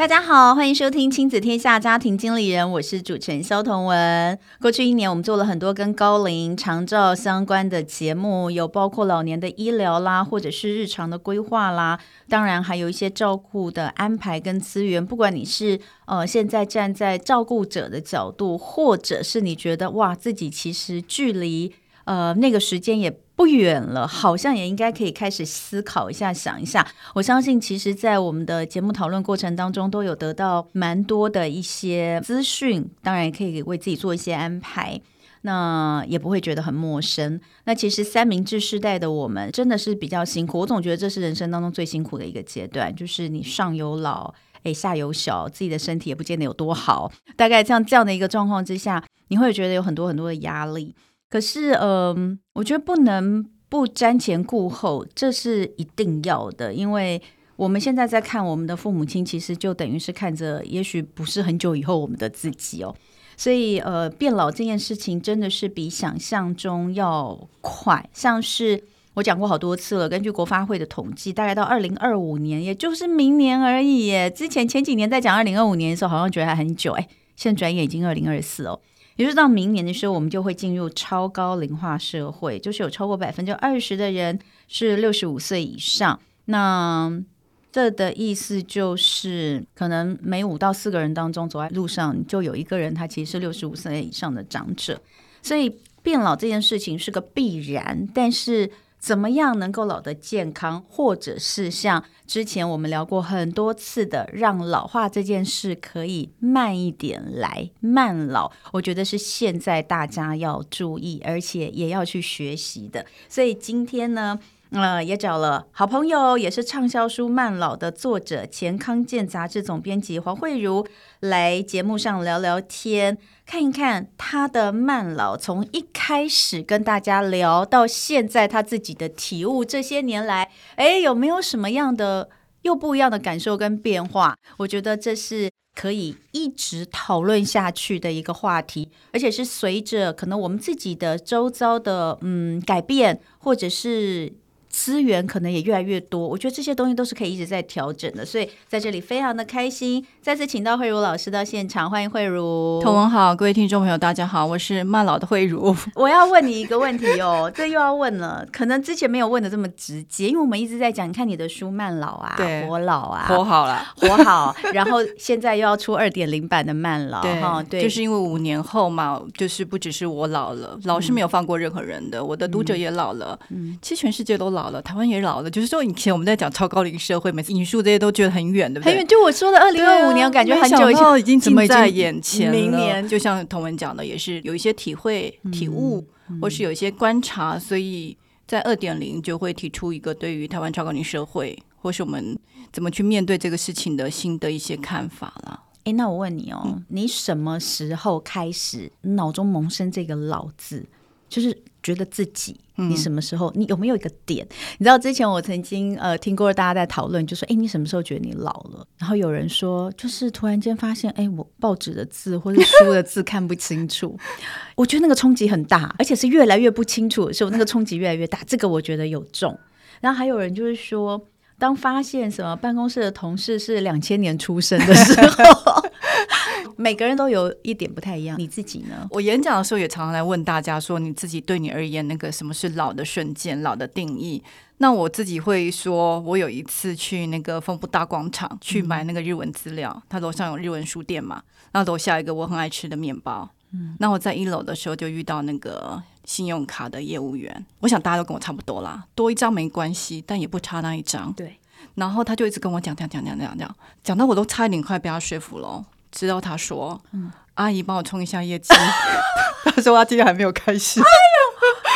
大家好，欢迎收听《亲子天下家庭经理人》，我是主持人萧彤文。过去一年，我们做了很多跟高龄长照相关的节目，有包括老年的医疗啦，或者是日常的规划啦，当然还有一些照顾的安排跟资源。不管你是呃现在站在照顾者的角度，或者是你觉得哇自己其实距离呃那个时间也。不远了，好像也应该可以开始思考一下，想一下。我相信，其实，在我们的节目讨论过程当中，都有得到蛮多的一些资讯，当然也可以为自己做一些安排，那也不会觉得很陌生。那其实三明治时代的我们真的是比较辛苦，我总觉得这是人生当中最辛苦的一个阶段，就是你上有老，诶，下有小，自己的身体也不见得有多好。大概像这样的一个状况之下，你会觉得有很多很多的压力。可是，嗯、呃，我觉得不能不瞻前顾后，这是一定要的。因为我们现在在看我们的父母亲，其实就等于是看着，也许不是很久以后我们的自己哦。所以，呃，变老这件事情真的是比想象中要快。像是我讲过好多次了，根据国发会的统计，大概到二零二五年，也就是明年而已耶。之前前几年在讲二零二五年的时候，好像觉得还很久，哎，现在转眼已经二零二四哦。也就是到明年的时候，我们就会进入超高龄化社会，就是有超过百分之二十的人是六十五岁以上。那这的意思就是，可能每五到四个人当中走在路上，就有一个人他其实是六十五岁以上的长者。所以变老这件事情是个必然，但是。怎么样能够老得健康，或者是像之前我们聊过很多次的，让老化这件事可以慢一点来，慢老，我觉得是现在大家要注意，而且也要去学习的。所以今天呢，呃，也找了好朋友，也是畅销书《慢老》的作者，前康健杂志总编辑黄慧如来节目上聊聊天，看一看他的慢老，从一开始跟大家聊到现在他自己的体悟，这些年来，哎，有没有什么样的又不一样的感受跟变化？我觉得这是可以一直讨论下去的一个话题，而且是随着可能我们自己的周遭的嗯改变，或者是。资源可能也越来越多，我觉得这些东西都是可以一直在调整的，所以在这里非常的开心，再次请到慧茹老师到现场，欢迎慧茹。同文好，各位听众朋友大家好，我是慢老的慧茹。我要问你一个问题哦，这又要问了，可能之前没有问的这么直接，因为我们一直在讲，你看你的书《慢老》啊，活老啊，活好了，活好，然后现在又要出二点零版的慢老，哈，哦、对，就是因为五年后嘛，就是不只是我老了，老是没有放过任何人的，嗯、我的读者也老了，嗯，其实全世界都老。老了，台湾也老了。就是说，以前我们在讲超高龄社会，每次引述这些都觉得很远，对不对？很远。就我说的二零二五年，我感觉很久以前，已经近在眼前。明年，就像童文讲的，也是有一些体会、体悟，嗯、或是有一些观察，所以在二点零就会提出一个对于台湾超高龄社会，或是我们怎么去面对这个事情的新的一些看法了。哎，那我问你哦，嗯、你什么时候开始脑中萌生这个“老”字？就是觉得自己，你什么时候，嗯、你有没有一个点？你知道之前我曾经呃听过大家在讨论，就说，哎，你什么时候觉得你老了？然后有人说，就是突然间发现，哎，我报纸的字或者书的字看不清楚。我觉得那个冲击很大，而且是越来越不清楚的时候，那个冲击越来越大。这个我觉得有重。然后还有人就是说，当发现什么办公室的同事是两千年出生的时候。每个人都有一点不太一样，你自己呢？我演讲的时候也常常来问大家说，你自己对你而言，那个什么是老的瞬间，老的定义？那我自己会说，我有一次去那个丰富大广场去买那个日文资料，他楼上有日文书店嘛，然后楼下一个我很爱吃的面包。嗯，那我在一楼的时候就遇到那个信用卡的业务员，我想大家都跟我差不多啦，多一张没关系，但也不差那一张。对，然后他就一直跟我讲讲讲讲讲讲，讲到我都差一点快被他说服了。直到他说：“嗯、阿姨，帮我冲一下业绩。”他说他今天还没有开始。哎呦，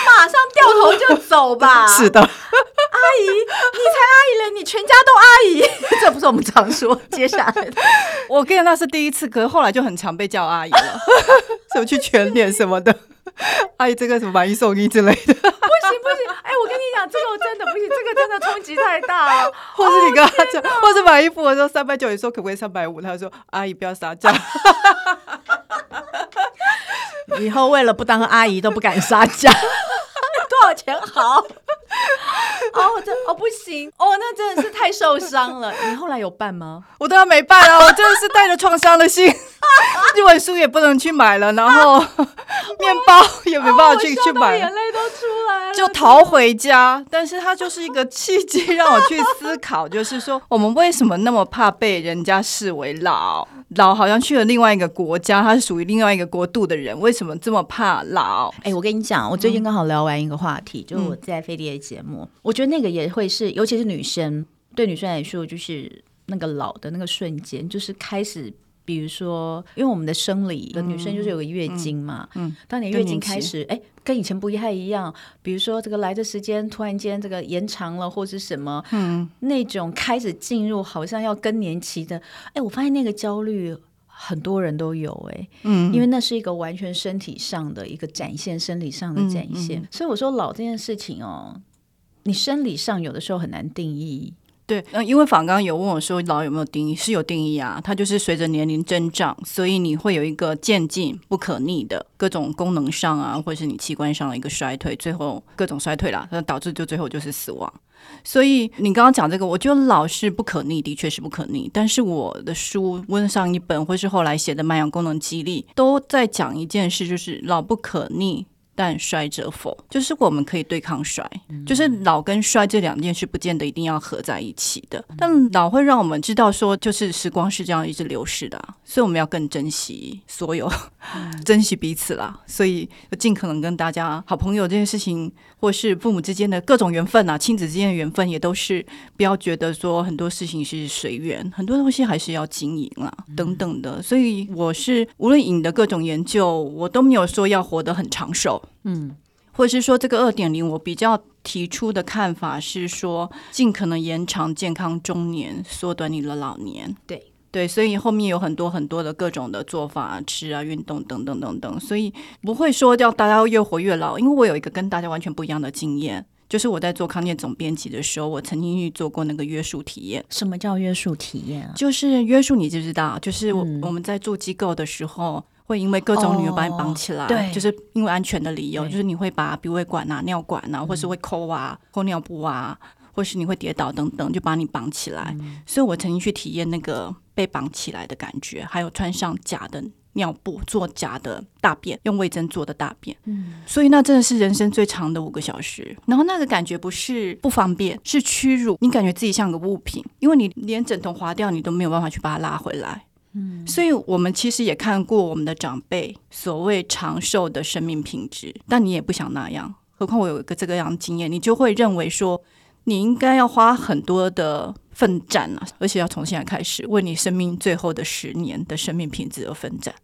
马上掉头就走吧！是的，阿姨，你才阿姨嘞，你全家都阿姨，这不是我们常说。接下来的，我跟你那是第一次，可是后来就很常被叫阿姨了，什么去全脸什么的，阿姨这个什么买一送一之类的。不行不行，哎，我跟你讲。这个我真的不行，这个真的冲击太大了。或是你跟他讲，或是买衣服的时候三百九，你说可不可以三百五？他说阿姨不要杀价。以后为了不当阿姨都不敢杀价，多少钱好？哦，这哦不行哦，那真的是太受伤了。你后来有办吗？我当然没办了，我真的是带着创伤的心，这本书也不能去买了，然后面包也没办法去、哦、去买，眼泪都出来了，就逃回家。但是它就是一个契机，让我去思考，就是说我们为什么那么怕被人家视为老？老好像去了另外一个国家，他是属于另外一个国度的人，为什么这么怕老？哎、欸，我跟你讲，我最近刚好聊完一个话题，嗯、就是我在飞碟的节目，我觉得那个也会是，尤其是女生，对女生来说，就是那个老的那个瞬间，就是开始，比如说，因为我们的生理，的女生就是有个月经嘛，嗯，嗯，当你月经开始，哎。跟以前不太一样，比如说这个来的时间突然间这个延长了，或是什么，嗯，那种开始进入好像要更年期的，哎，我发现那个焦虑很多人都有，哎，嗯，因为那是一个完全身体上的一个展现，生理上的展现，嗯嗯，所以我说老这件事情哦，你生理上有的时候很难定义。对，嗯，因为访刚有问我说老有没有定义，是有定义啊，它就是随着年龄增长，所以你会有一个渐进不可逆的各种功能上啊，或者是你器官上的一个衰退，最后各种衰退啦，那导致就最后就是死亡。所以你刚刚讲这个，我觉得老是不可逆，的确是不可逆。但是我的书，问上一本或是后来写的《慢养功能激励》，都在讲一件事，就是老不可逆。但衰者否，就是我们可以对抗衰，嗯、就是老跟衰这两件事不见得一定要合在一起的。嗯、但老会让我们知道说，就是时光是这样一直流逝的，所以我们要更珍惜所有，嗯、珍惜彼此啦。所以尽可能跟大家好朋友这件事情，或是父母之间的各种缘分啊，亲子之间的缘分，也都是不要觉得说很多事情是随缘，很多东西还是要经营啦，等等的。所以我是无论你的各种研究，我都没有说要活得很长寿。嗯，或者是说这个二点零，我比较提出的看法是说，尽可能延长健康中年，缩短你的老年。对对，所以后面有很多很多的各种的做法，吃啊、运动等等等等，所以不会说叫大家越活越老。因为我有一个跟大家完全不一样的经验，就是我在做康健总编辑的时候，我曾经去做过那个约束体验。什么叫约束体验啊？就是约束，你知不知道？就是我、嗯、我们在做机构的时候。会因为各种理由把你绑起来，对，就是因为安全的理由，就是你会把鼻胃管啊、尿管啊，或是会抠啊、抠尿布啊，或是你会跌倒等等，就把你绑起来。所以我曾经去体验那个被绑起来的感觉，还有穿上假的尿布、做假的大便、用卫生做的大便。嗯，所以那真的是人生最长的五个小时。然后那个感觉不是不方便，是屈辱。你感觉自己像个物品，因为你连枕头划掉，你都没有办法去把它拉回来。嗯，所以我们其实也看过我们的长辈所谓长寿的生命品质，但你也不想那样。何况我有一个这个样的经验，你就会认为说，你应该要花很多的奋战啊，而且要从现在开始为你生命最后的十年的生命品质而奋战。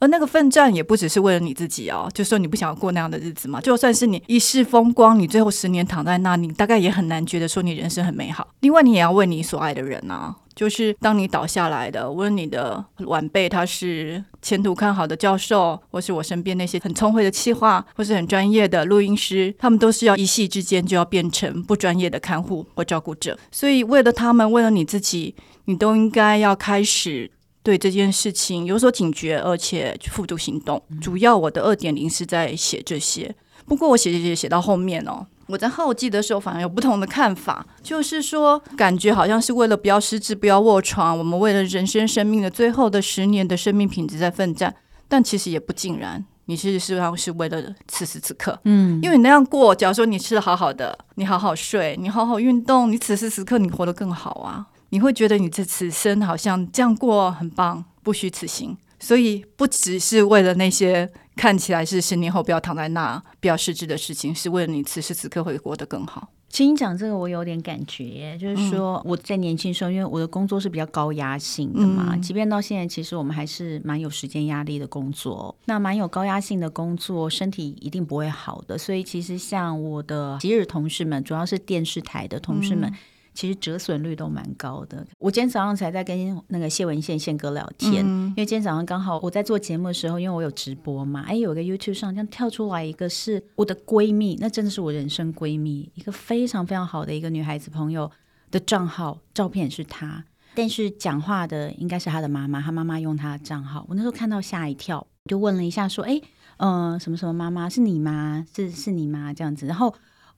而那个奋战也不只是为了你自己哦，就说你不想要过那样的日子嘛。就算是你一世风光，你最后十年躺在那里，你大概也很难觉得说你人生很美好。另外，你也要为你所爱的人啊。就是当你倒下来的，无论你的晚辈他是前途看好的教授，或是我身边那些很聪慧的企划，或是很专业的录音师，他们都是要一夕之间就要变成不专业的看护或照顾者。所以为了他们，为了你自己，你都应该要开始对这件事情有所警觉，而且付诸行动。主要我的二点零是在写这些，不过我写写写写到后面哦。我在后记的时候，反而有不同的看法，就是说，感觉好像是为了不要失智、不要卧床，我们为了人生生命的最后的十年的生命品质在奋战，但其实也不尽然。你其实上是为了此时此刻，嗯，因为你那样过，假如说你吃的好好的，你好好睡，你好好运动，你此时此刻你活得更好啊，你会觉得你这此生好像这样过很棒，不虚此行。所以不只是为了那些看起来是十年后不要躺在那、不要失智的事情，是为了你此时此刻会活得更好。其实你讲这个，我有点感觉，就是说我在年轻时候，因为我的工作是比较高压性的嘛，嗯、即便到现在，其实我们还是蛮有时间压力的工作。那蛮有高压性的工作，身体一定不会好的。所以其实像我的昔日同事们，主要是电视台的同事们。嗯其实折损率都蛮高的。我今天早上才在跟那个谢文宪宪哥聊天，嗯、因为今天早上刚好我在做节目的时候，因为我有直播嘛，哎，有个 YouTube 上这样跳出来一个是我的闺蜜，那真的是我人生闺蜜，一个非常非常好的一个女孩子朋友的账号，照片也是她，但是讲话的应该是她的妈妈，她妈妈用她的账号，我那时候看到吓一跳，就问了一下说，哎，嗯、呃，什么什么妈妈是你吗？是是你吗？这样子，然后。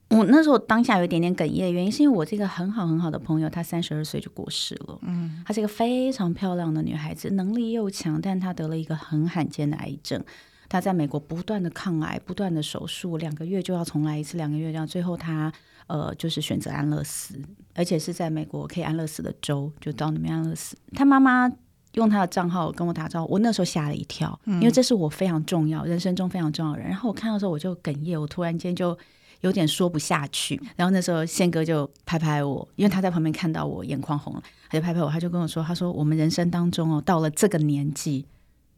我那时候当下有一点点哽咽，原因是因为我这个很好很好的朋友，她三十二岁就过世了。嗯，她是一个非常漂亮的女孩子，能力又强，但她得了一个很罕见的癌症。她在美国不断的抗癌，不断的手术，两个月就要重来一次，两个月这样，最后她呃就是选择安乐死，而且是在美国可以安乐死的州，就到那边安乐死。她妈妈用她的账号跟我打招呼，我那时候吓了一跳，因为这是我非常重要人生中非常重要的人。然后我看到的时候我就哽咽，我突然间就。有点说不下去，然后那时候宪哥就拍拍我，因为他在旁边看到我眼眶红了，他就拍拍我，他就跟我说：“他说我们人生当中哦，到了这个年纪，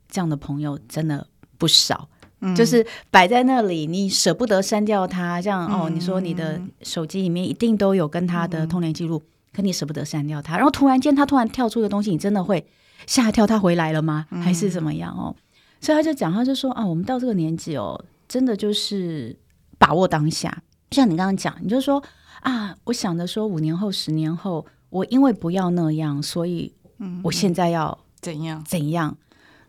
这样的朋友真的不少，嗯、就是摆在那里，你舍不得删掉他。这样、嗯、哦，你说你的手机里面一定都有跟他的通联记录，嗯、可你舍不得删掉他。然后突然间他突然跳出的东西，你真的会吓一跳，他回来了吗？还是怎么样哦？嗯、所以他就讲，他就说啊，我们到这个年纪哦，真的就是。”把握当下，就像你刚刚讲，你就说啊，我想着说五年后、十年后，我因为不要那样，所以我现在要怎样怎样。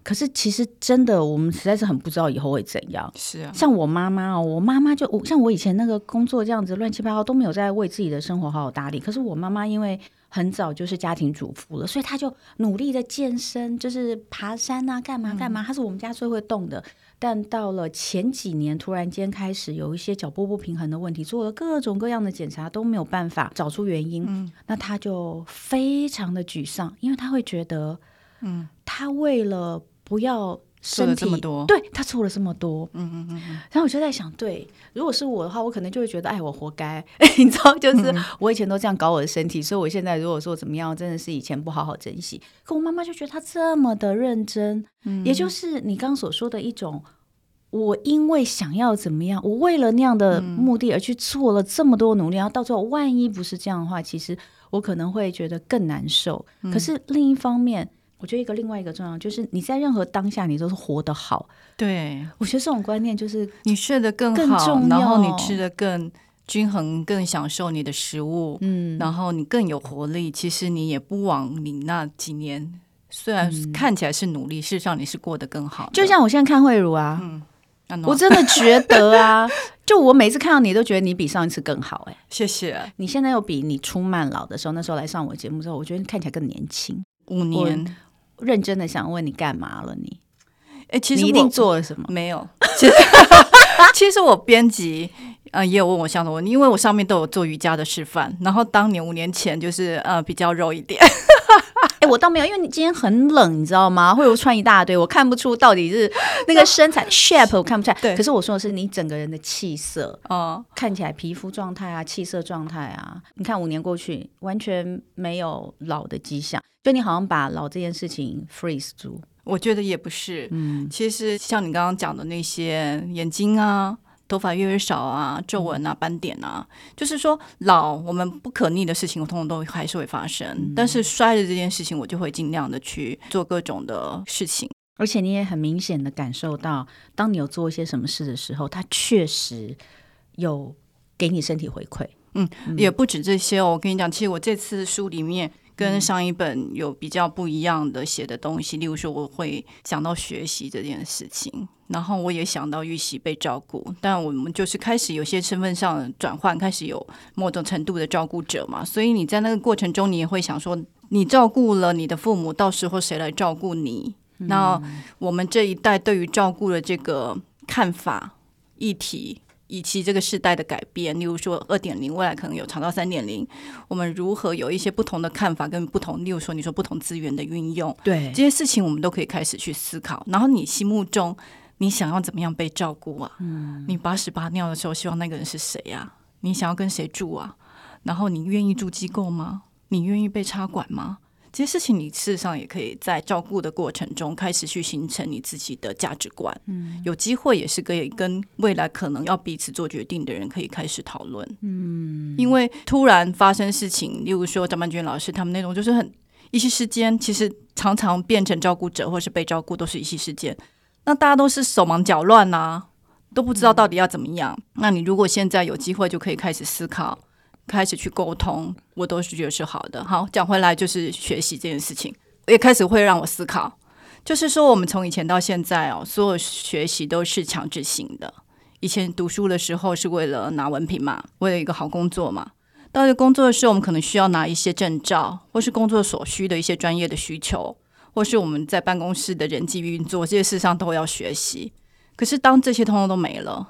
可是其实真的，我们实在是很不知道以后会怎样。是啊，像我妈妈哦，我妈妈就我像我以前那个工作这样子乱七八糟都没有在为自己的生活好好打理。可是我妈妈因为很早就是家庭主妇了，所以她就努力的健身，就是爬山啊，干嘛干嘛。她是我们家最会动的。但到了前几年，突然间开始有一些脚步不平衡的问题，做了各种各样的检查都没有办法找出原因。嗯，那他就非常的沮丧，因为他会觉得，嗯，他为了不要身体，这么多，对，他错了这么多。嗯嗯嗯。然后我就在想，对，如果是我的话，我可能就会觉得，哎，我活该。你知道，就是我以前都这样搞我的身体，所以我现在如果说怎么样，真的是以前不好好珍惜。可我妈妈就觉得她这么的认真。嗯，也就是你刚刚所说的一种，我因为想要怎么样，我为了那样的目的而去做了这么多努力，然后到最后万一不是这样的话，其实我可能会觉得更难受。可是另一方面，我觉得一个另外一个重要就是你在任何当下，你都是活得好。对，我觉得这种观念就是你睡得更好，然后你吃得更均衡，更享受你的食物，嗯，然后你更有活力。其实你也不枉你那几年。虽然看起来是努力，嗯、事实上你是过得更好。就像我现在看慧茹啊，嗯啊、我真的觉得啊，就我每次看到你，都觉得你比上一次更好、欸。哎，谢谢。你现在又比你出慢老的时候，那时候来上我节目之后，我觉得你看起来更年轻。五年，认真的想问你干嘛了你？哎、欸，其实你一定做了什么？没有。其实，其实我编辑呃也有问我相同问题，因为我上面都有做瑜伽的示范。然后当年五年前就是呃比较肉一点。哎，我倒没有，因为你今天很冷，你知道吗？会有穿一大堆，我看不出到底是那个身材 shape，我看不出来。对，可是我说的是你整个人的气色哦，看起来皮肤状态啊，气色状态啊，你看五年过去，完全没有老的迹象，就你好像把老这件事情 freeze 住。我觉得也不是，嗯，其实像你刚刚讲的那些眼睛啊。头发越来越少啊，皱纹啊，斑点啊，就是说老我们不可逆的事情，我通通都还是会发生。嗯、但是衰的这件事情，我就会尽量的去做各种的事情。而且你也很明显的感受到，当你有做一些什么事的时候，它确实有给你身体回馈。嗯，嗯也不止这些哦。我跟你讲，其实我这次书里面跟上一本有比较不一样的写的东西，例如说我会讲到学习这件事情。然后我也想到玉玺被照顾，但我们就是开始有些身份上转换，开始有某种程度的照顾者嘛。所以你在那个过程中，你也会想说，你照顾了你的父母，到时候谁来照顾你？嗯、那我们这一代对于照顾的这个看法、议题，以及这个时代的改变，例如说二点零，未来可能有长到三点零，我们如何有一些不同的看法跟不同，例如说你说不同资源的运用，对这些事情，我们都可以开始去思考。然后你心目中。你想要怎么样被照顾啊？嗯，你把屎把尿的时候，希望那个人是谁呀？你想要跟谁住啊？然后你愿意住机构吗？你愿意被插管吗？这些事情你事实上也可以在照顾的过程中开始去形成你自己的价值观。嗯，有机会也是可以跟未来可能要彼此做决定的人可以开始讨论。嗯，因为突然发生事情，例如说张曼娟老师他们那种就是很一夕之间，其实常常变成照顾者或是被照顾都是一夕之间，那大家都是手忙脚乱呐，都不知道到底要怎么样。嗯，那你如果现在有机会，就可以开始思考。开始去沟通，我都是觉得是好的。好，讲回来就是学习这件事情，也开始会让我思考，就是说我们从以前到现在哦，所有学习都是强制性的。以前读书的时候是为了拿文凭嘛，为了一个好工作嘛。到了工作的时候，我们可能需要拿一些证照，或是工作所需的一些专业的需求，或是我们在办公室的人际运作，这些事上都要学习。可是当这些通通都没了，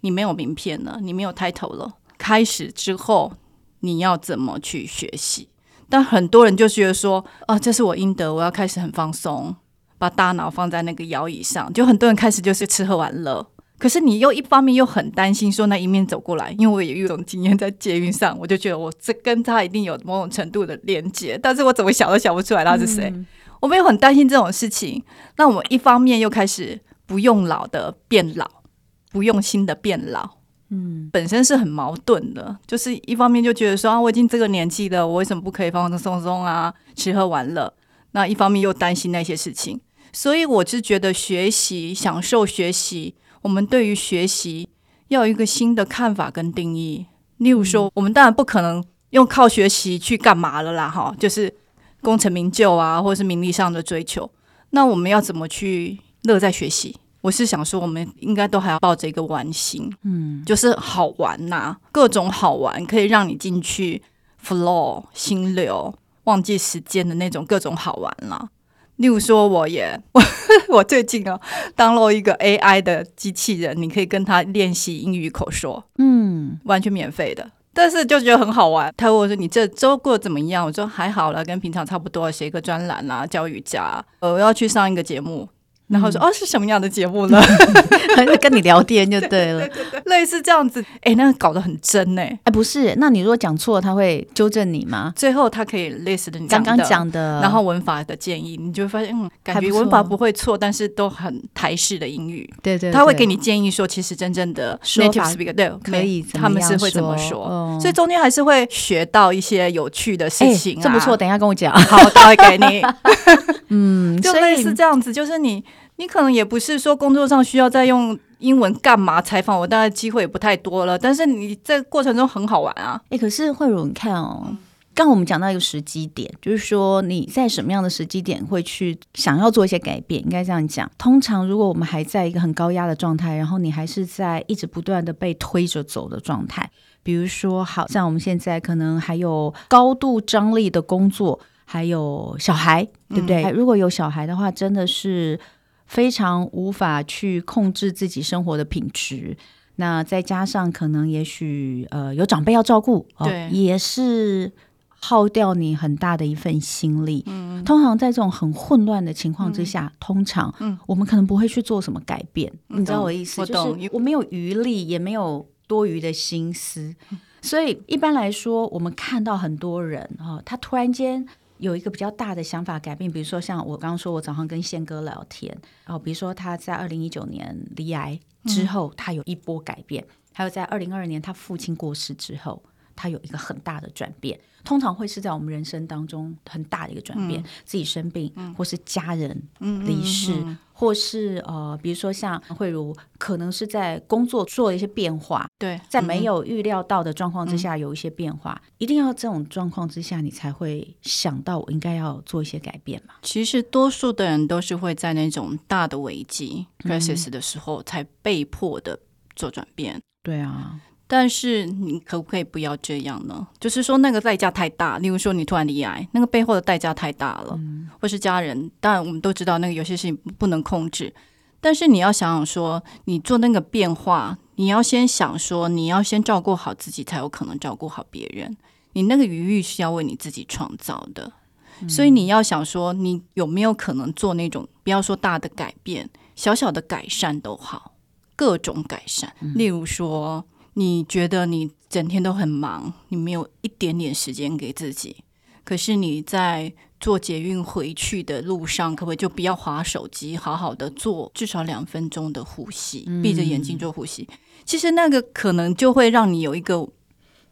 你没有名片了，你没有 title 了。开始之后，你要怎么去学习？但很多人就觉得说，啊，这是我应得，我要开始很放松，把大脑放在那个摇椅上。就很多人开始就是吃喝玩乐。可是你又一方面又很担心说，那一面走过来，因为我也有一种经验在捷运上，我就觉得我这跟他一定有某种程度的连接，但是我怎么想都想不出来他是谁。我们又很担心这种事情。那我们一方面又开始不用老的变老，不用新的变老。嗯，本身是很矛盾的，就是一方面就觉得说啊，我已经这个年纪了，我为什么不可以放放松松啊，吃喝玩乐？那一方面又担心那些事情，所以我是觉得学习、享受学习，我们对于学习要有一个新的看法跟定义。例如说，我们当然不可能用靠学习去干嘛了啦，哈，就是功成名就啊，或是名利上的追求。那我们要怎么去乐在学习？我是想说，我们应该都还要抱着一个玩心，嗯，就是好玩呐、啊，各种好玩可以让你进去 flow 心流，忘记时间的那种各种好玩啦。例如说，我也我 我最近啊，download 一个 AI 的机器人，你可以跟他练习英语口说，嗯，完全免费的，但是就觉得很好玩。他问我说：“你这周过得怎么样？”我说：“还好了，跟平常差不多，写一个专栏啊，教瑜伽，呃，我要去上一个节目。”然后说哦，是什么样的节目呢？跟你聊天就对了，对对对对，类似这样子。哎，那个搞得很真哎，哎不是，那你如果讲错，他会纠正你吗？最后他可以类似的你刚刚讲的，然后文法的建议，你就会发现嗯，感觉文法不会错，但是都很台式的英语。对对，他会给你建议说，其实真正的 native speaker 对可以，他们是会怎么说？所以中间还是会学到一些有趣的事情。这不错，等一下跟我讲，好，他会给你。嗯，就类似这样子，就是你。你可能也不是说工作上需要再用英文干嘛采访我，当然机会也不太多了。但是你在过程中很好玩啊！诶，可是慧茹，你看哦，刚刚我们讲到一个时机点，就是说你在什么样的时机点会去想要做一些改变？应该这样讲。通常如果我们还在一个很高压的状态，然后你还是在一直不断的被推着走的状态，比如说，好像我们现在可能还有高度张力的工作，还有小孩，对不对？嗯，如果有小孩的话，真的是。非常无法去控制自己生活的品质，那再加上可能也许呃有长辈要照顾，对、哦，也是耗掉你很大的一份心力。嗯，通常在这种很混乱的情况之下，嗯、通常我们可能不会去做什么改变。嗯、你知道我意思？就是我没有余力，也没有多余的心思，所以一般来说，我们看到很多人哈、哦，他突然间。有一个比较大的想法改变，比如说像我刚刚说，我早上跟宪哥聊天，然后比如说他在二零一九年离癌之后，他有一波改变；还有在二零二二年他父亲过世之后，他有一个很大的转变。通常会是在我们人生当中很大的一个转变，自己生病，或是家人离世。或是呃，比如说像慧茹，可能是在工作做了一些变化，对，在没有预料到的状况之下有一些变化，嗯、一定要这种状况之下，你才会想到我应该要做一些改变嘛。其实多数的人都是会在那种大的危机 crisis 的时候才被迫的做转变。对啊。但是你可不可以不要这样呢？就是说那个代价太大，例如说你突然离癌，那个背后的代价太大了，嗯、或是家人，当然我们都知道那个有些事情不能控制。但是你要想想说，你做那个变化，你要先想说，你要先照顾好自己，才有可能照顾好别人。你那个余裕是要为你自己创造的，嗯、所以你要想说，你有没有可能做那种不要说大的改变，小小的改善都好，各种改善，嗯、例如说。你觉得你整天都很忙，你没有一点点时间给自己。可是你在坐捷运回去的路上，可不可以就不要划手机，好好的做至少两分钟的呼吸，闭着眼睛做呼吸。嗯、其实那个可能就会让你有一个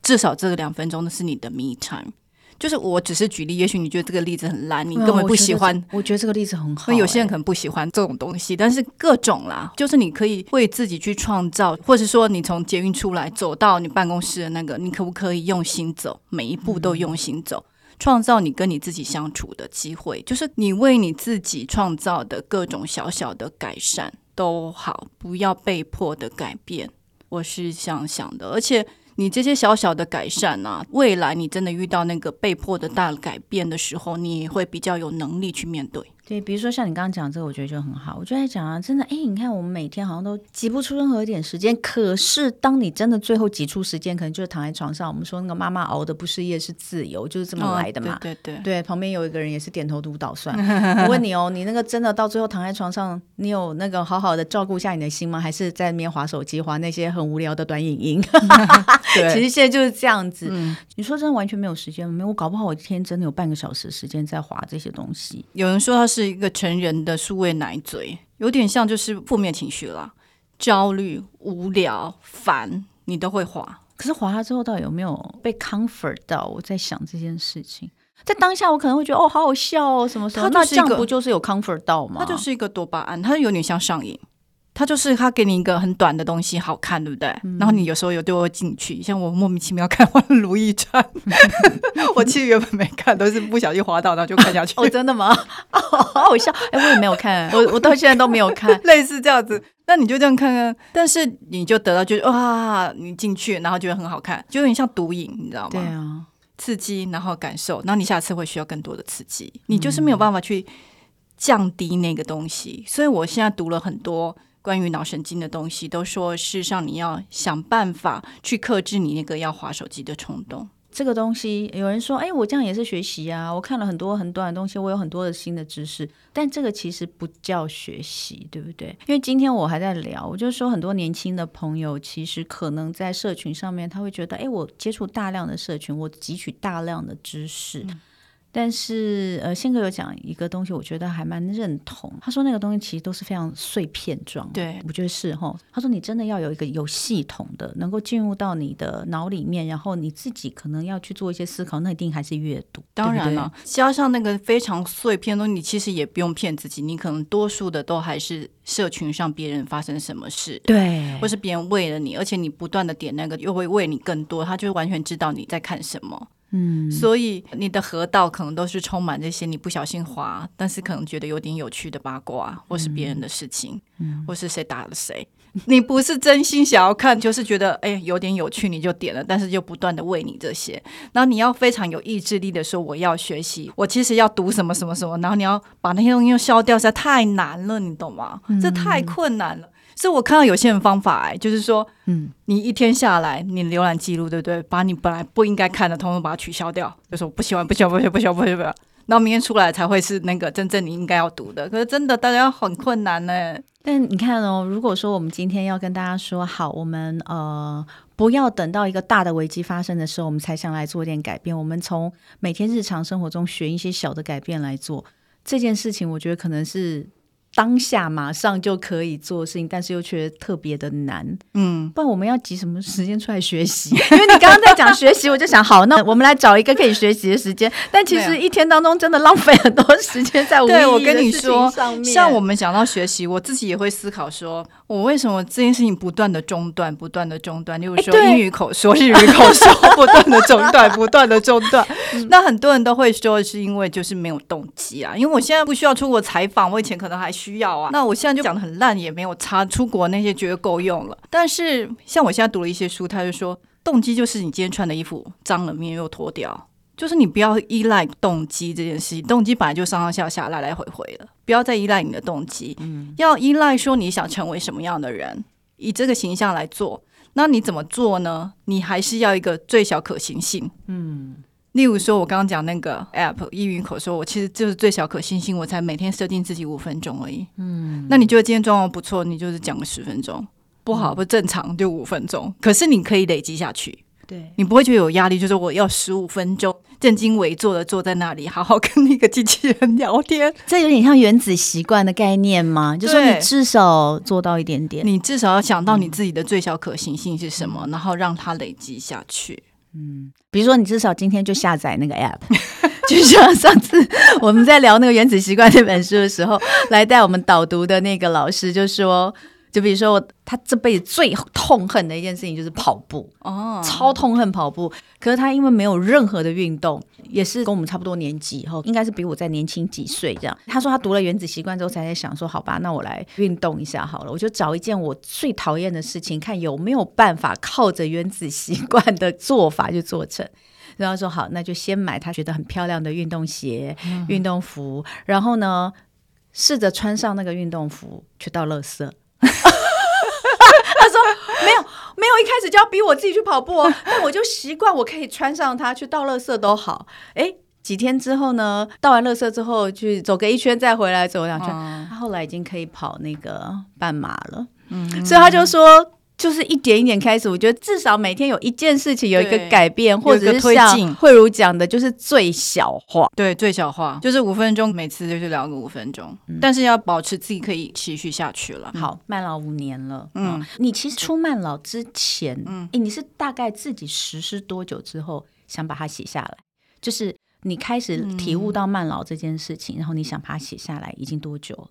至少这个两分钟的是你的 me time。就是我只是举例，也许你觉得这个例子很烂，你根本不喜欢。我觉得这个例子很好，有些人可能不喜欢这种东西，但是各种啦，就是你可以为自己去创造，或者说你从捷运出来走到你办公室的那个，你可不可以用心走，每一步都用心走，创造你跟你自己相处的机会，就是你为你自己创造的各种小小的改善都好，不要被迫的改变。我是这样想的，而且。你这些小小的改善啊，未来你真的遇到那个被迫的大改变的时候，你会比较有能力去面对。对，比如说像你刚刚讲这个，我觉得就很好。我就在讲啊，真的，哎，你看我们每天好像都挤不出任何一点时间，可是当你真的最后挤出时间，可能就是躺在床上。我们说那个妈妈熬的不是夜是自由，就是这么来的嘛。哦、对对对，对，旁边有一个人也是点头如捣蒜。我问你哦，你那个真的到最后躺在床上，你有那个好好的照顾一下你的心吗？还是在那边划手机，划那些很无聊的短影音？对，其实现在就是这样子。嗯、你说真的完全没有时间吗？没有，我搞不好我一天真的有半个小时时间在划这些东西。有人说他是。是一个成人的数位奶嘴，有点像就是负面情绪啦，焦虑、无聊、烦，你都会滑。可是滑了之后，到底有没有被 comfort 到？我在想这件事情，在当下我可能会觉得哦，好好笑哦，什么什么。那这样不就是有 comfort 到吗？它就是一个多巴胺，它有点像上瘾。他就是他给你一个很短的东西，好看，对不对？嗯、然后你有时候有对我进去，像我莫名其妙看完《如懿传》，我其实原本没看，都是不小心滑到，然后就看下去。哦，真的吗？哦，好好笑！哎，我也没有看，我我到现在都没有看，类似这样子。那你就这样看看，但是你就得到就是哇，你进去，然后觉得很好看，就有点像毒瘾，你知道吗？对啊，刺激，然后感受，然后你下次会需要更多的刺激，你就是没有办法去降低那个东西。所以我现在读了很多。关于脑神经的东西，都说事实上你要想办法去克制你那个要划手机的冲动。这个东西有人说，哎，我这样也是学习啊！我看了很多很短的东西，我有很多的新的知识，但这个其实不叫学习，对不对？因为今天我还在聊，我就说很多年轻的朋友其实可能在社群上面，他会觉得，哎，我接触大量的社群，我汲取大量的知识。嗯但是，呃，宪哥有讲一个东西，我觉得还蛮认同。他说那个东西其实都是非常碎片状。对，我觉得是哈。他说你真的要有一个有系统的，能够进入到你的脑里面，然后你自己可能要去做一些思考，那一定还是阅读。当然了，对对，加上那个非常碎片的东西，你其实也不用骗自己，你可能多数的都还是社群上别人发生什么事，对，或是别人为了你，而且你不断的点那个，又会为你更多，他就完全知道你在看什么。嗯，所以你的河道可能都是充满这些你不小心滑，但是可能觉得有点有趣的八卦，或是别人的事情，嗯，或是谁打了谁，你不是真心想要看，就是觉得哎有点有趣你就点了，但是就不断的喂你这些，然后你要非常有意志力的说我要学习，我其实要读什么什么什么，然后你要把那些东西又消掉，实在太难了，你懂吗？这太困难了。是我看到有些人方法哎、欸，就是说，嗯，你一天下来，你浏览记录对不对？把你本来不应该看的，通通把它取消掉，就说我不喜欢，不喜欢，不喜欢，不喜欢，不喜欢，然后明天出来才会是那个真正你应该要读的。可是真的，大家很困难呢、欸。但你看哦，如果说我们今天要跟大家说好，我们呃不要等到一个大的危机发生的时候，我们才想来做点改变。我们从每天日常生活中选一些小的改变来做这件事情，我觉得可能是。当下马上就可以做事情，但是又觉得特别的难。嗯，不然我们要挤什么时间出来学习？因为你刚刚在讲学习，我就想，好，那我们来找一个可以学习的时间。但其实一天当中真的浪费很多时间在无意义的事情上面。像我们讲到学习，我自己也会思考说，我为什么这件事情不断的中断，不断的中断？例如说英语口说、日语口说，不断的中断，不断的中断。那很多人都会说，是因为就是没有动机啊。因为我现在不需要出国采访，我以前可能还。需要啊，那我现在就讲的很烂，也没有差。出国那些觉得够用了，但是像我现在读了一些书，他就说动机就是你今天穿的衣服脏了，明天又脱掉，就是你不要依赖动机这件事情。动机本来就上上下下来来回回了，不要再依赖你的动机，嗯，要依赖说你想成为什么样的人，以这个形象来做。那你怎么做呢？你还是要一个最小可行性，嗯。例如说，我刚刚讲那个 app 易云口说，我其实就是最小可行性，我才每天设定自己五分钟而已。嗯，那你觉得今天状况不错，你就是讲个十分钟，不好不正常就五分钟。可是你可以累积下去，对，你不会觉得有压力，就是我要十五分钟正襟危坐的坐在那里，好好跟那个机器人聊天。这有点像原子习惯的概念吗？就是你至少做到一点点，你至少要想到你自己的最小可行性是什么，嗯、然后让它累积下去。嗯，比如说你至少今天就下载那个 app，就像上次我们在聊那个原子习惯这本书的时候，来带我们导读的那个老师就说。就比如说，他这辈子最痛恨的一件事情就是跑步哦，超痛恨跑步。可是他因为没有任何的运动，也是跟我们差不多年纪，后应该是比我再年轻几岁这样。他说他读了《原子习惯》之后，才在想说，好吧，那我来运动一下好了。我就找一件我最讨厌的事情，看有没有办法靠着原子习惯的做法去做成。然后说好，那就先买他觉得很漂亮的运动鞋、嗯、运动服，然后呢，试着穿上那个运动服去倒垃圾。他说没有没有，一开始就要逼我自己去跑步哦，但我就习惯我可以穿上它去倒垃圾都好。哎，几天之后呢，倒完垃圾之后去走个一圈再回来走两圈，他后来已经可以跑那个半马了。嗯，所以他就说。就是一点一点开始，我觉得至少每天有一件事情有一个改变，或者是像慧如讲的，就是最小化。对，最小化就是五分钟，每次就是聊个五分钟，嗯、但是要保持自己可以持续下去了。好，慢老五年了，嗯，你其实出慢老之前，嗯，诶，你是大概自己实施多久之后想把它写下来？就是你开始体悟到慢老这件事情，嗯、然后你想把它写下来，已经多久？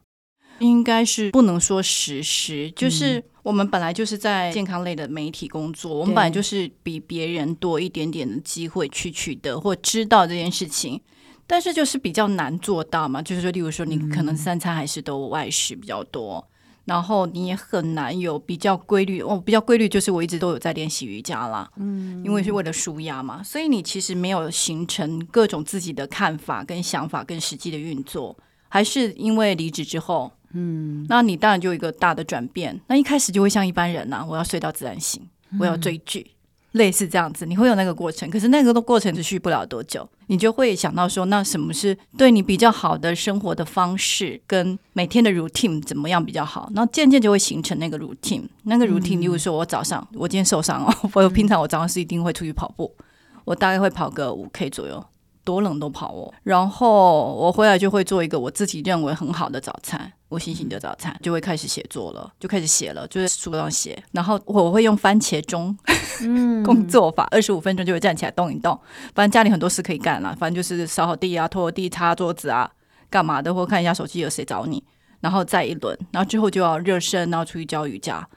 应该是不能说实施，就是我们本来就是在健康类的媒体工作，嗯、我们本来就是比别人多一点点的机会去取得或知道这件事情，但是就是比较难做到嘛。就是说，例如说，你可能三餐还是都外食比较多，嗯、然后你也很难有比较规律。哦，比较规律就是我一直都有在练习瑜伽啦，嗯，因为是为了舒压嘛，所以你其实没有形成各种自己的看法跟想法跟实际的运作，还是因为离职之后。嗯，那你当然就有一个大的转变。那一开始就会像一般人呐、啊，我要睡到自然醒，我要追剧，嗯、类似这样子，你会有那个过程。可是那个的过程持续不了多久，你就会想到说，那什么是对你比较好的生活的方式，跟每天的 routine 怎么样比较好？那渐渐就会形成那个 routine。那个 routine，例如说我早上，我今天受伤哦，我平常我早上是一定会出去跑步，我大概会跑个五 K 左右。多冷都跑哦，然后我回来就会做一个我自己认为很好的早餐，我心情的早餐，就会开始写作了，就开始写了，就是书上写。然后我会用番茄钟，嗯，工作法，二十五分钟就会站起来动一动。反正家里很多事可以干了，反正就是扫好地啊、拖地、擦桌子啊，干嘛的，或看一下手机有谁找你，然后再一轮，然后之后就要热身，然后出去教瑜伽。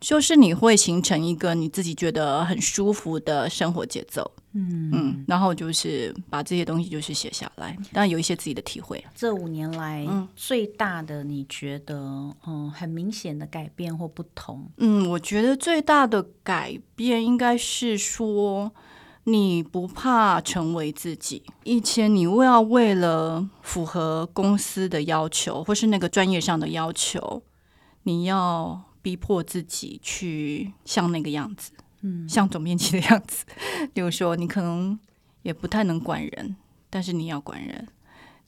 就是你会形成一个你自己觉得很舒服的生活节奏，嗯嗯，然后就是把这些东西就是写下来，当然有一些自己的体会。这五年来，嗯，最大的你觉得嗯很明显的改变或不同？嗯，我觉得最大的改变应该是说你不怕成为自己。以前你为要为了符合公司的要求或是那个专业上的要求，你要。逼迫自己去像那个样子，嗯，像总编辑的样子。比如说，你可能也不太能管人，但是你要管人；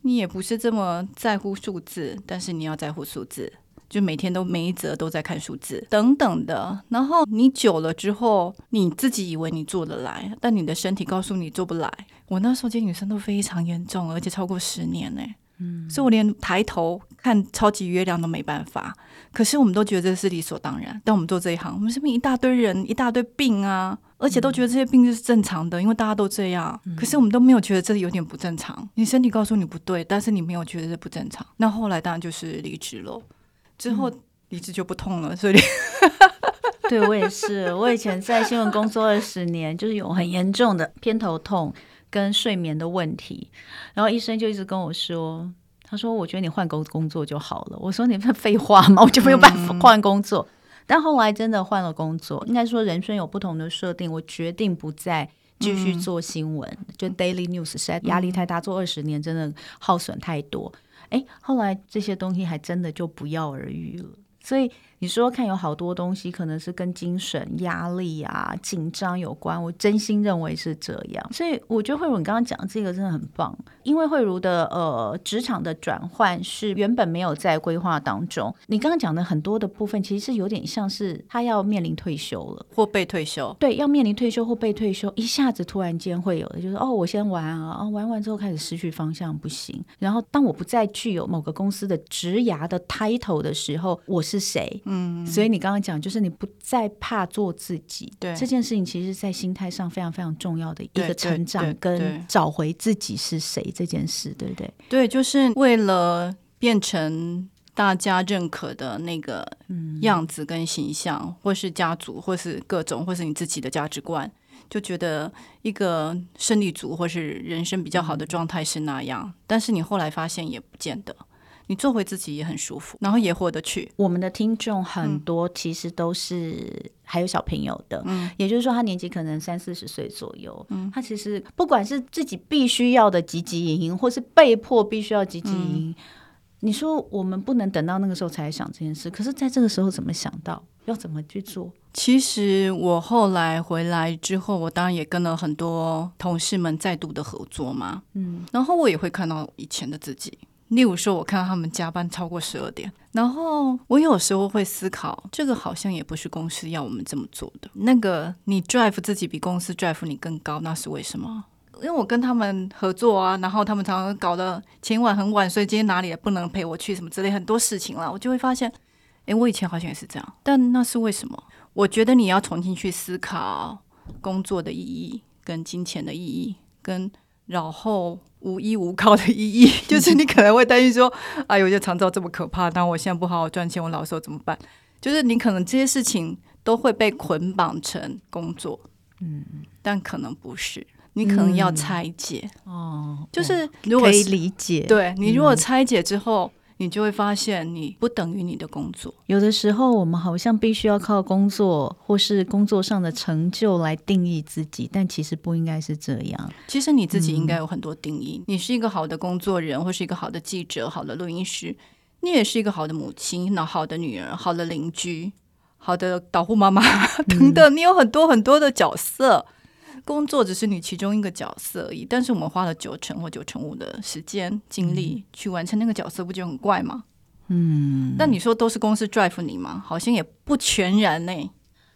你也不是这么在乎数字，但是你要在乎数字。就每天都每一则都在看数字等等的。然后你久了之后，你自己以为你做得来，但你的身体告诉你做不来。我那时候见女生都非常严重，而且超过十年呢。嗯，所以我连抬头看超级月亮都没办法。可是我们都觉得这是理所当然。但我们做这一行，我们身边一大堆人，一大堆病啊，而且都觉得这些病就是正常的，因为大家都这样。可是我们都没有觉得这有点不正常。你身体告诉你不对，但是你没有觉得这不正常。那后来当然就是离职了，之后离职就不痛了。所以，对我也是，我以前在新闻工作二十年，就是有很严重的偏头痛。跟睡眠的问题，然后医生就一直跟我说：“他说我觉得你换工工作就好了。”我说：“你不废话吗？我就没有办法换工作。嗯”但后来真的换了工作，应该说人生有不同的设定，我决定不再继续做新闻，嗯、就 Daily News 实在压力太大，做二十年真的耗损太多。哎，后来这些东西还真的就不药而愈了。所以你说看有好多东西可能是跟精神压力啊、紧张有关，我真心认为是这样。所以我觉得慧茹你刚刚讲的这个真的很棒，因为慧茹的呃职场的转换是原本没有在规划当中。你刚刚讲的很多的部分，其实是有点像是他要面临退休了，或被退休。对，要面临退休或被退休，一下子突然间会有的，就是哦，我先玩啊，哦，玩完之后开始失去方向，不行。然后当我不再具有某个公司的职涯的 title 的时候，我是谁？嗯，所以你刚刚讲，就是你不再怕做自己。对，这件事情其实，在心态上非常非常重要的一个成长，跟找回自己是谁这件事，对不对？对，就是为了变成大家认可的那个样子跟形象，嗯、或是家族，或是各种，或是你自己的价值观。就觉得一个胜利组或是人生比较好的状态是那样，嗯、但是你后来发现也不见得，你做回自己也很舒服，然后也活得去。我们的听众很多其实都是还有小朋友的，嗯，也就是说他年纪可能三四十岁左右，嗯，他其实不管是自己必须要的积极营营，或是被迫必须要积极营营，嗯、你说我们不能等到那个时候才想这件事，可是在这个时候怎么想到要怎么去做？其实我后来回来之后，我当然也跟了很多同事们再度的合作嘛。嗯，然后我也会看到以前的自己，例如说，我看到他们加班超过十二点，然后我有时候会思考，这个好像也不是公司要我们这么做的。那个你 drive 自己比公司 drive 你更高，那是为什么？因为我跟他们合作啊，然后他们常常搞得前晚很晚，所以今天哪里也不能陪我去什么之类很多事情了，我就会发现，诶，我以前好像也是这样，但那是为什么？我觉得你要重新去思考工作的意义、跟金钱的意义、跟然后无依无靠的意义。就是你可能会担心说：“哎呦，这长照这么可怕，但我现在不好好赚钱，我老的时候怎么办？”就是你可能这些事情都会被捆绑成工作，嗯，但可能不是，你可能要拆解、嗯、哦。就是如果可以理解，对你如果拆解之后。你就会发现，你不等于你的工作。有的时候，我们好像必须要靠工作或是工作上的成就来定义自己，但其实不应该是这样。其实你自己应该有很多定义。嗯、你是一个好的工作人，或是一个好的记者、好的录音师，你也是一个好的母亲、那好的女儿、好的邻居、好的导护妈妈 等等。你有很多很多的角色。工作只是你其中一个角色而已，但是我们花了九成或九成五的时间精力去完成那个角色，不就很怪吗？嗯，那你说都是公司 drive 你吗？好像也不全然呢、欸。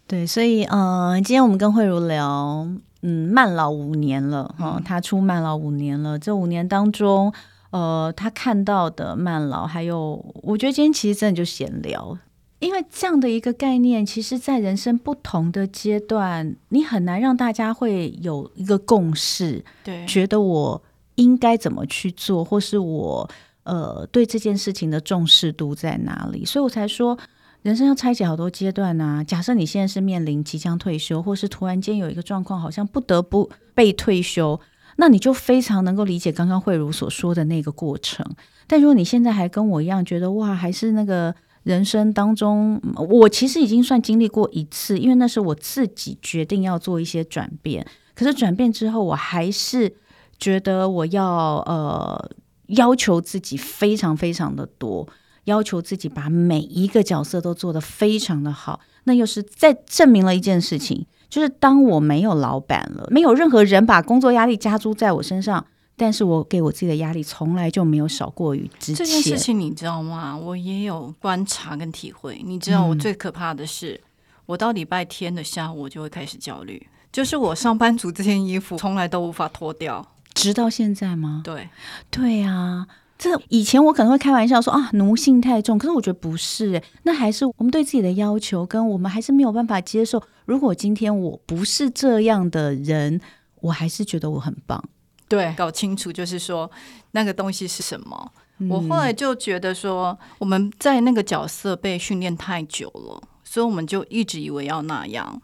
对，所以嗯、呃，今天我们跟慧茹聊，嗯，慢老五年了哈，他出慢老五年了，这五年当中，呃，他看到的慢老，还有我觉得今天其实真的就闲聊。因为这样的一个概念，其实，在人生不同的阶段，你很难让大家会有一个共识，对，觉得我应该怎么去做，或是我呃对这件事情的重视度在哪里。所以我才说，人生要拆解好多阶段啊。假设你现在是面临即将退休，或是突然间有一个状况，好像不得不被退休，那你就非常能够理解刚刚慧如所说的那个过程。但如果你现在还跟我一样，觉得哇，还是那个。人生当中，我其实已经算经历过一次，因为那是我自己决定要做一些转变。可是转变之后，我还是觉得我要呃要求自己非常非常的多，要求自己把每一个角色都做得非常的好。那又是在证明了一件事情，就是当我没有老板了，没有任何人把工作压力加诸在我身上。但是我给我自己的压力从来就没有少过于之前。这件事情你知道吗？我也有观察跟体会。你知道我最可怕的是，嗯、我到礼拜天的下午我就会开始焦虑，就是我上班族这件衣服从来都无法脱掉，直到现在吗？对，对啊，这以前我可能会开玩笑说啊，奴性太重，可是我觉得不是诶，那还是我们对自己的要求，跟我们还是没有办法接受。如果今天我不是这样的人，我还是觉得我很棒。对，搞清楚就是说那个东西是什么。嗯、我后来就觉得说，我们在那个角色被训练太久了，所以我们就一直以为要那样，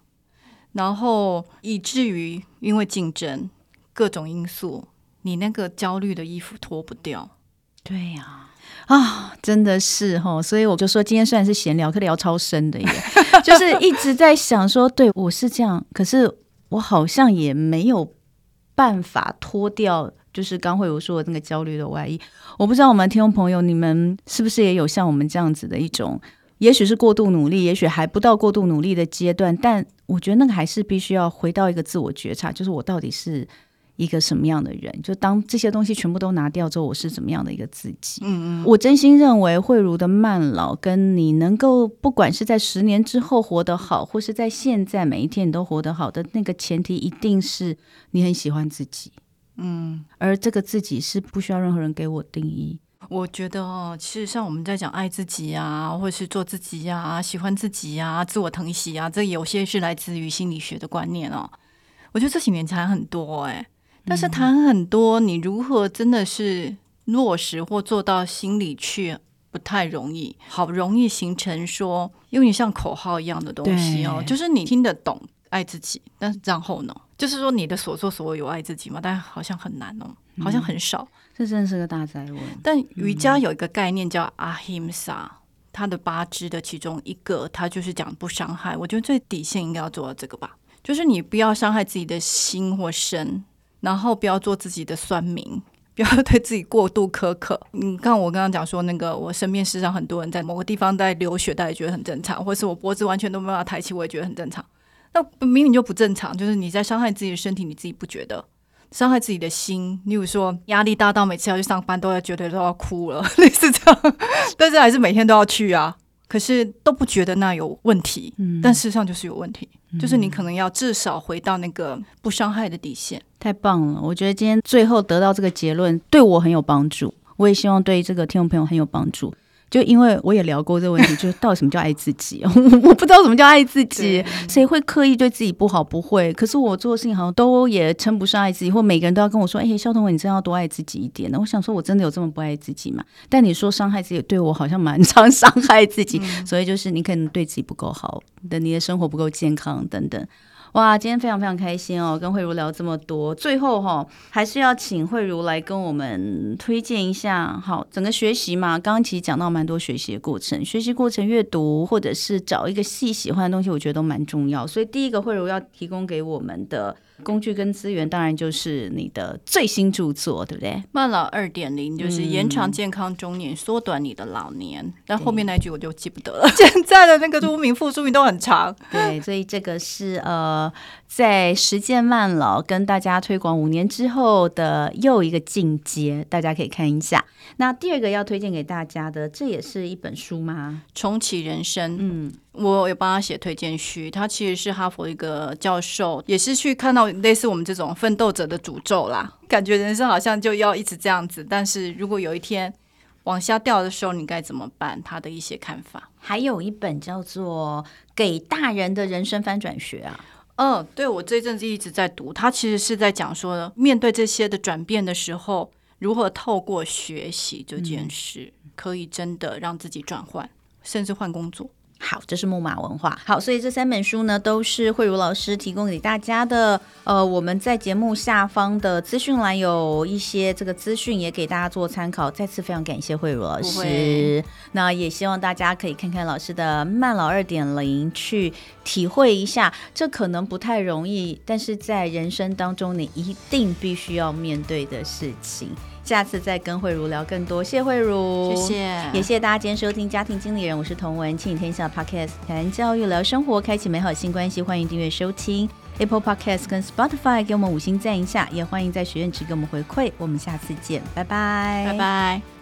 然后以至于因为竞争各种因素，你那个焦虑的衣服脱不掉。对呀、啊，啊，真的是哈，所以我就说今天虽然是闲聊，可聊超深的耶，就是一直在想说，对我是这样，可是我好像也没有。办法脱掉，就是刚慧如说的那个焦虑的外衣。我不知道我们听众朋友，你们是不是也有像我们这样子的一种也许是过度努力，也许还不到过度努力的阶段，但我觉得那个还是必须要回到一个自我觉察，就是我到底是一个什么样的人？就当这些东西全部都拿掉之后，我是怎么样的一个自己？嗯嗯，我真心认为慧茹的慢老，跟你能够不管是在十年之后活得好，或是在现在每一天你都活得好的那个前提，一定是你很喜欢自己。嗯，而这个自己是不需要任何人给我定义。我觉得哦，其实像我们在讲爱自己啊，或者是做自己呀、啊，喜欢自己呀、啊，自我疼惜啊，这有些是来自于心理学的观念哦。我觉得这几年才很多哎，但是谈很多，你如何真的是落实或做到心里去，不太容易。好容易形成说，因为你像口号一样的东西哦，就是你听得懂爱自己，但是然后呢，就是说你的所作所为有爱自己吗？但好像很难哦，好像很少。嗯这真的是个大灾问。但瑜伽有一个概念叫阿 Ahimsa，它的八支的其中一个，它就是讲不伤害。我觉得最底线应该要做到这个吧，就是你不要伤害自己的心或身，然后不要做自己的酸民，不要对自己过度苛刻。你看我刚刚讲说那个，我身边事实上很多人在某个地方在流血，大家也觉得很正常，或是我脖子完全都没办法抬起，我也觉得很正常。那明明就不正常，就是你在伤害自己的身体，你自己不觉得。伤害自己的心，例如说压力大到每次要去上班都要觉得都要哭了，类似这样，但是还是每天都要去啊。可是都不觉得那有问题，嗯，但事实上就是有问题，嗯，就是你可能要至少回到那个不伤害的底线。太棒了，我觉得今天最后得到这个结论对我很有帮助，我也希望对这个听众朋友很有帮助。就因为我也聊过这个问题，就到底什么叫爱自己？我不知道什么叫爱自己，谁会刻意对自己不好？不会。可是我做的事情好像都也称不上爱自己，或每个人都要跟我说：“哎，肖同伟，你真的要多爱自己一点呢。”我想说，我真的有这么不爱自己吗？但你说伤害自己，对我好像蛮常伤害自己。所以就是你可能对自己不够好，的你的生活不够健康等等。哇，今天非常非常开心哦，跟慧茹聊这么多。最后哈、哦，还是要请慧茹来跟我们推荐一下。好，整个学习嘛，刚刚其实讲到蛮多学习的过程，学习过程阅读或者是找一个细喜欢的东西，我觉得都蛮重要。所以第一个慧茹要提供给我们的。工具跟资源当然就是你的最新著作，对不对？慢老二点零就是延长健康中年，缩、嗯、短你的老年。但后面那句我就记不得了。现在的那个书名、副书名都很长。对，所以这个是呃，在实践慢老跟大家推广五年之后的又一个进阶，大家可以看一下。那第二个要推荐给大家的，这也是一本书吗？重启人生。嗯。我有帮他写推荐序，他其实是哈佛一个教授，也是去看到类似我们这种奋斗者的诅咒啦，感觉人生好像就要一直这样子，但是如果有一天往下掉的时候，你该怎么办？他的一些看法。还有一本叫做《给大人的人生翻转学》啊，嗯，对，我这阵子一直在读，他其实是在讲说，面对这些的转变的时候，如何透过学习这件事，嗯、可以真的让自己转换，甚至换工作。好，这是木马文化。好，所以这三本书呢，都是慧茹老师提供给大家的。呃，我们在节目下方的资讯栏有一些这个资讯，也给大家做参考。再次非常感谢慧茹老师。那也希望大家可以看看老师的慢老二点零，去体会一下。这可能不太容易，但是在人生当中，你一定必须要面对的事情。下次再跟慧茹聊更多，谢谢慧茹，谢谢，也谢谢大家今天收听家庭经理人，我是童文，亲子天下 Podcast 谈教育聊生活，开启美好新关系，欢迎订阅收听。Apple Podcast 跟 Spotify，给我们五星赞一下，也欢迎在许愿池给我们回馈，我们下次见，拜拜，拜拜。